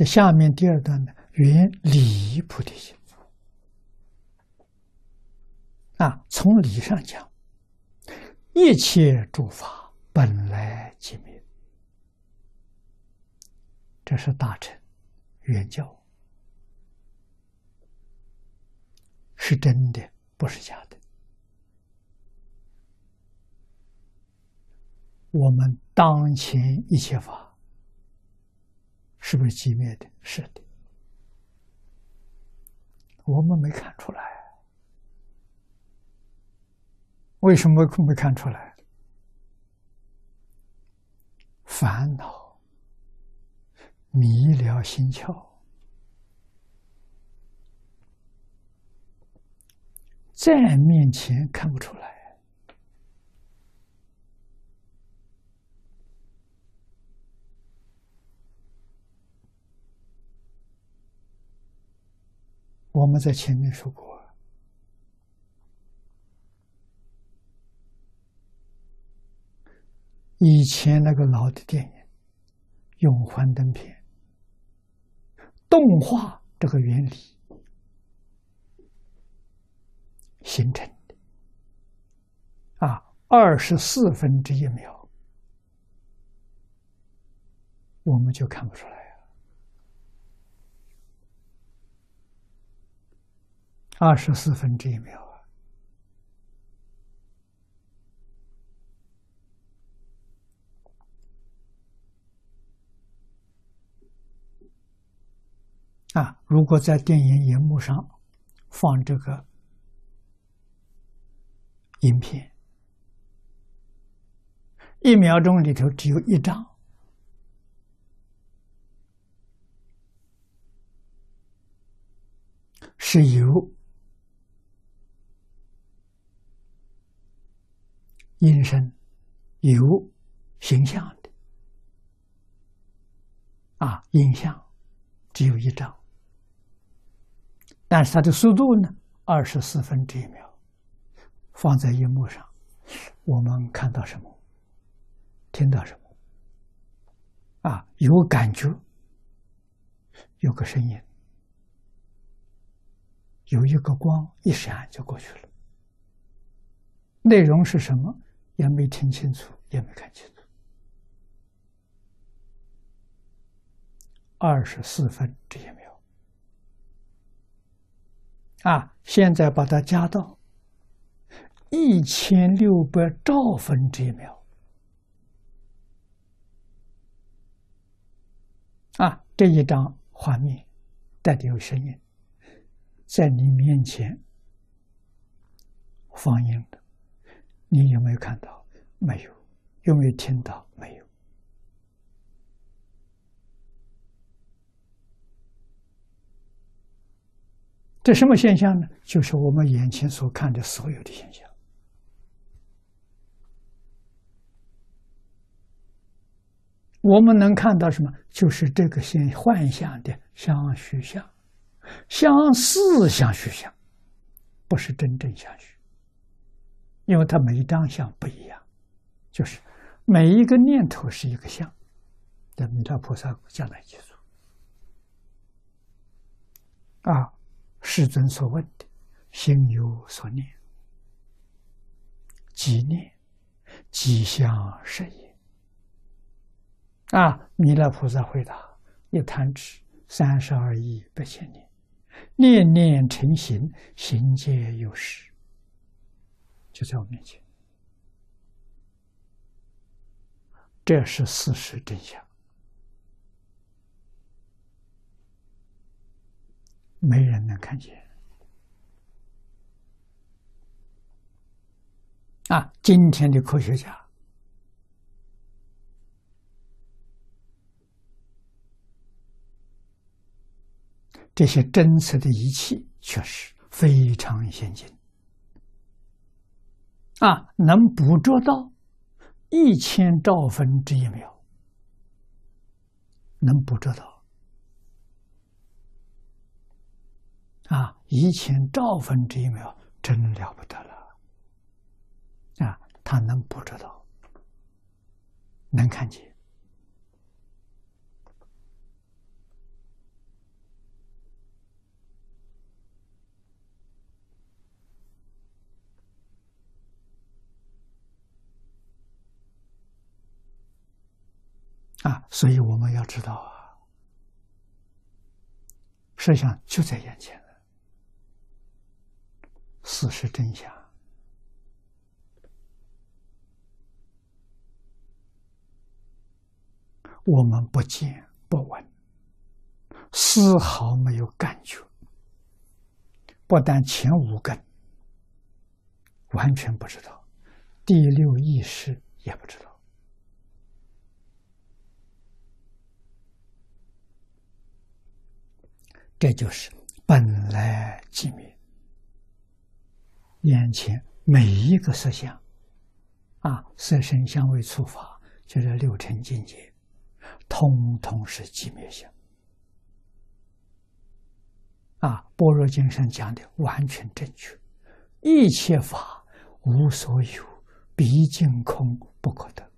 这下面第二段呢，原理菩提心啊，从理上讲，一切诸法本来即灭，这是大乘原教，是真的，不是假的。我们当前一切法是不是寂灭的？是的，我们没看出来。为什么没看出来？烦恼迷了心窍，在面前看不出来。我们在前面说过，以前那个老的电影《用幻灯片》动画这个原理形成的啊，二十四分之一秒，我们就看不出来。二十四分之一秒啊！啊，如果在电影荧幕上放这个影片，一秒钟里头只有一张，是由。阴身有形象的啊，影像只有一张，但是它的速度呢，二十四分之一秒，放在荧幕上，我们看到什么，听到什么，啊，有感觉，有个声音，有一个光一闪就过去了，内容是什么？也没听清楚，也没看清楚。二十四分之一秒，啊！现在把它加到一千六百兆分之一秒，啊！这一张画面带的有声音，在你面前放映的。你有没有看到？没有。有没有听到？没有。这什么现象呢？就是我们眼前所看的所有的现象。我们能看到什么？就是这个现幻象的相虚相，相似相虚相，不是真正相虚。因为它每一张相不一样，就是每一个念头是一个相，在弥勒菩萨将来记住。啊，世尊所问的心有所念，即念即相是也。啊，弥勒菩萨回答：一弹指三十二亿八千年，念念成形，形皆有时。就在我面前，这是事实真相，没人能看见。啊，今天的科学家，这些侦测的仪器确实非常先进。啊，能捕捉到一千兆分之一秒，能捕捉到啊，一千兆分之一秒真了不得了啊！他能捕捉到，能看见啊，所以我们要知道啊，实相就在眼前了，事实真相，我们不见不闻，丝毫没有感觉，不但前五根完全不知道，第六意识也不知道。这就是本来即灭，眼前每一个色相，啊，色身相位触法，就是六尘境界，通通是寂灭相。啊，般若经上讲的完全正确，一切法无所有，毕竟空不可得，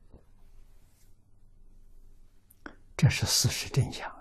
这是事实真相。